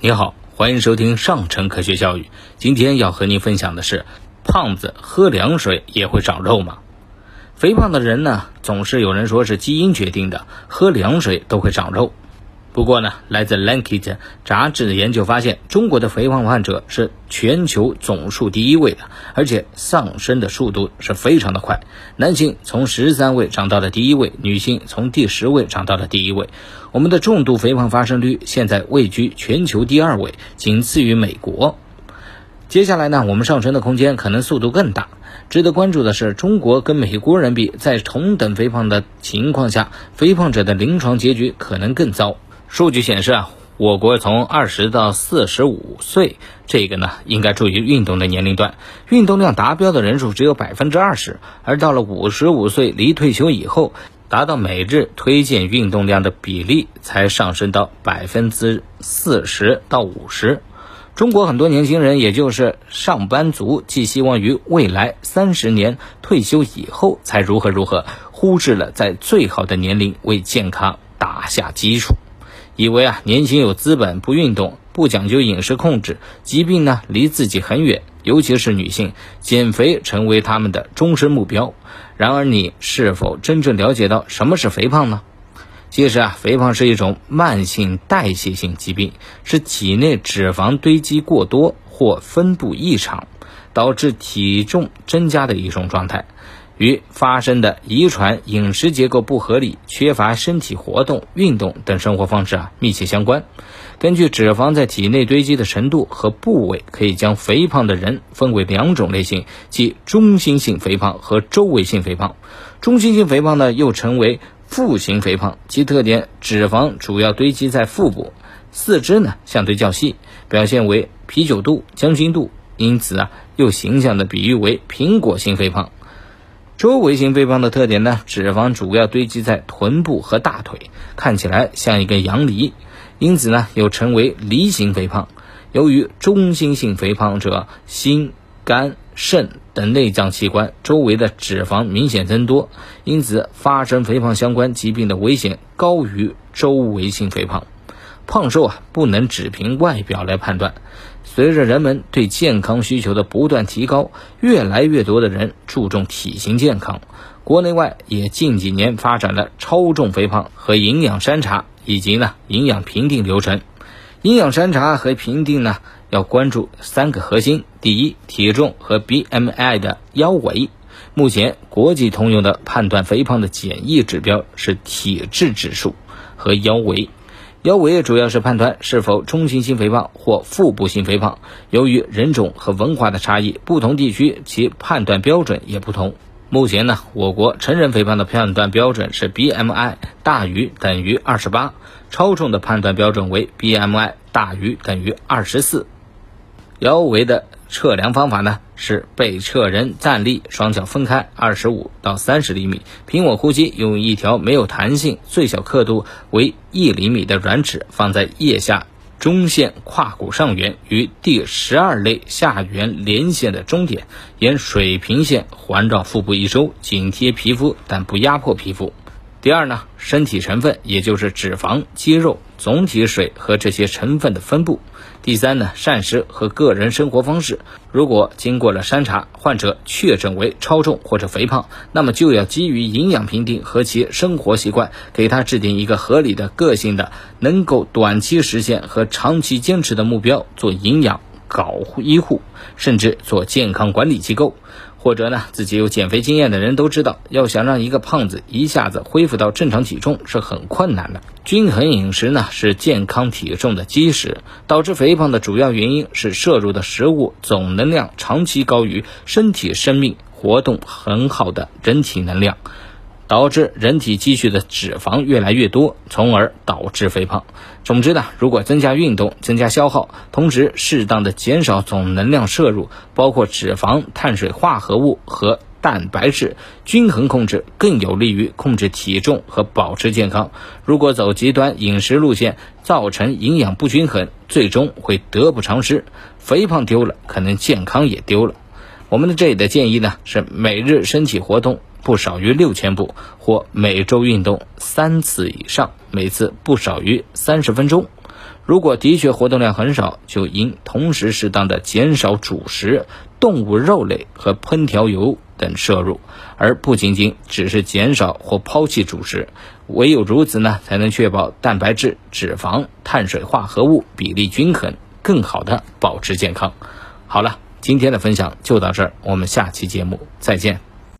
你好，欢迎收听上城科学教育。今天要和您分享的是：胖子喝凉水也会长肉吗？肥胖的人呢，总是有人说是基因决定的，喝凉水都会长肉。不过呢，来自《Lancet》杂志的研究发现，中国的肥胖患者是全球总数第一位的，而且上升的速度是非常的快。男性从十三位涨到了第一位，女性从第十位涨到了第一位。我们的重度肥胖发生率现在位居全球第二位，仅次于美国。接下来呢，我们上升的空间可能速度更大。值得关注的是，中国跟美国人比，在同等肥胖的情况下，肥胖者的临床结局可能更糟。数据显示啊，我国从二十到四十五岁，这个呢应该注意运动的年龄段，运动量达标的人数只有百分之二十，而到了五十五岁离退休以后，达到每日推荐运动量的比例才上升到百分之四十到五十。中国很多年轻人，也就是上班族，寄希望于未来三十年退休以后才如何如何，忽视了在最好的年龄为健康打下基础。以为啊，年轻有资本，不运动，不讲究饮食控制，疾病呢离自己很远，尤其是女性，减肥成为他们的终身目标。然而，你是否真正了解到什么是肥胖呢？其实啊，肥胖是一种慢性代谢性疾病，是体内脂肪堆积过多或分布异常，导致体重增加的一种状态。与发生的遗传、饮食结构不合理、缺乏身体活动、运动等生活方式啊密切相关。根据脂肪在体内堆积的程度和部位，可以将肥胖的人分为两种类型，即中心性肥胖和周围性肥胖。中心性肥胖呢，又称为腹型肥胖，其特点脂肪主要堆积在腹部，四肢呢相对较细，表现为啤酒肚、将军肚，因此啊，又形象的比喻为苹果型肥胖。周围型肥胖的特点呢，脂肪主要堆积在臀部和大腿，看起来像一根羊梨，因此呢又称为梨型肥胖。由于中心性肥胖者心、肝、肾等内脏器官周围的脂肪明显增多，因此发生肥胖相关疾病的危险高于周围性肥胖。胖瘦啊，不能只凭外表来判断。随着人们对健康需求的不断提高，越来越多的人注重体型健康。国内外也近几年发展了超重肥胖和营养筛查，以及呢营养评定流程。营养筛查和评定呢，要关注三个核心：第一，体重和 BMI 的腰围。目前国际通用的判断肥胖的简易指标是体质指数和腰围。腰围主要是判断是否中心性肥胖或腹部性肥胖。由于人种和文化的差异，不同地区其判断标准也不同。目前呢，我国成人肥胖的判断标准是 BMI 大于等于二十八，超重的判断标准为 BMI 大于等于二十四。腰围的测量方法呢是被测人站立，双脚分开二十五到三十厘米，平稳呼吸，用一条没有弹性、最小刻度为一厘米的软尺放在腋下中线胯骨上缘与第十二肋下缘连线的中点，沿水平线环绕腹部一周，紧贴皮肤但不压迫皮肤。第二呢，身体成分也就是脂肪、肌肉、总体水和这些成分的分布。第三呢，膳食和个人生活方式。如果经过了筛查，患者确诊为超重或者肥胖，那么就要基于营养评定和其生活习惯，给他制定一个合理的、个性的、能够短期实现和长期坚持的目标，做营养搞医护，甚至做健康管理机构。或者呢，自己有减肥经验的人都知道，要想让一个胖子一下子恢复到正常体重是很困难的。均衡饮食呢是健康体重的基石。导致肥胖的主要原因是摄入的食物总能量长期高于身体生命活动很好的人体能量。导致人体积蓄的脂肪越来越多，从而导致肥胖。总之呢，如果增加运动、增加消耗，同时适当的减少总能量摄入，包括脂肪、碳水化合物和蛋白质，均衡控制更有利于控制体重和保持健康。如果走极端饮食路线，造成营养不均衡，最终会得不偿失。肥胖丢了，可能健康也丢了。我们的这里的建议呢，是每日身体活动。不少于六千步，或每周运动三次以上，每次不少于三十分钟。如果的确活动量很少，就应同时适当的减少主食、动物肉类和烹调油等摄入，而不仅仅只是减少或抛弃主食。唯有如此呢，才能确保蛋白质、脂肪、碳水化合物比例均衡，更好的保持健康。好了，今天的分享就到这儿，我们下期节目再见。